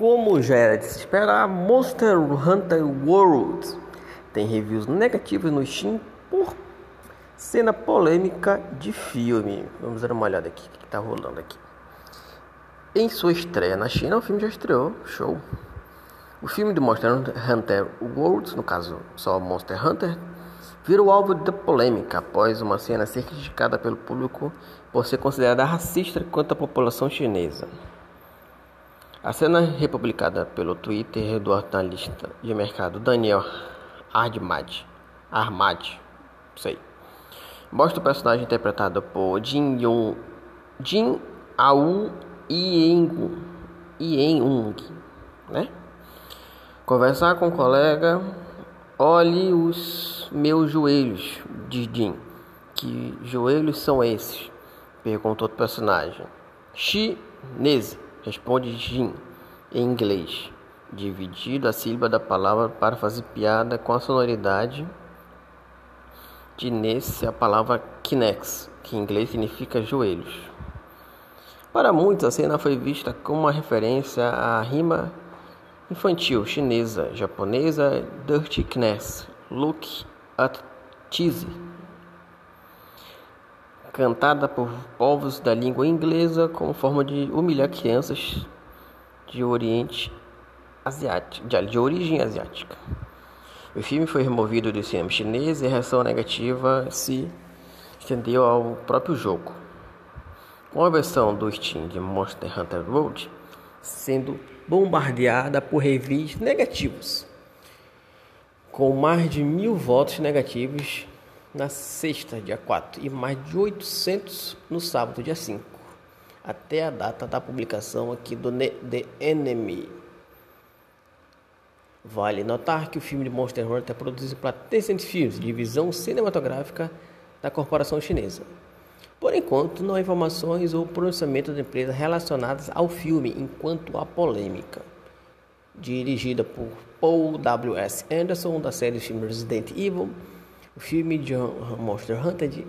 Como já era de se esperar, Monster Hunter World tem reviews negativos no Steam por cena polêmica de filme. Vamos dar uma olhada aqui o que está rolando aqui. Em sua estreia na China, o filme já estreou, show. O filme de Monster Hunter World, no caso só Monster Hunter, virou alvo de polêmica após uma cena ser criticada pelo público por ser considerada racista quanto à população chinesa. A cena republicada pelo Twitter do analista de mercado Daniel Armad, Armad, sei, mostra o personagem interpretado por Jin Yong, Jin Au Ieng, Ieng, né? Conversar com o um colega, olhe os meus joelhos, diz Jin. Que joelhos são esses? Perguntou o personagem. Chinese, responde Jin em inglês, dividido a sílaba da palavra para fazer piada com a sonoridade de nesse a palavra kinex, que em inglês significa joelhos. Para muitos, a cena foi vista como uma referência à rima infantil chinesa, japonesa Dirty Kness, Look at Cheese, cantada por povos da língua inglesa como forma de humilhar crianças de Oriente Asiático, de origem asiática. O filme foi removido do cinema chinês e a reação negativa se estendeu ao próprio jogo com a versão do Steam de Monster Hunter World sendo bombardeada por reviews negativos, com mais de mil votos negativos na sexta, dia 4, e mais de 800 no sábado, dia 5, até a data da publicação aqui do The Enemy. Vale notar que o filme de Monster Hunter é produzido pela Tencent Films, divisão cinematográfica da corporação chinesa. Por enquanto, não há informações ou pronunciamento da empresa relacionadas ao filme, enquanto a polêmica. Dirigida por Paul W.S. Anderson, da série de filmes Resident Evil, o filme de Monster Hunter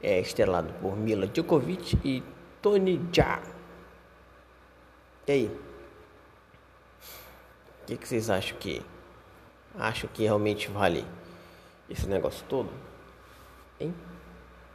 é estrelado por Mila Djokovic e Tony Jaa. E aí? O que, que vocês acham que? Acho que realmente vale esse negócio todo? Hein?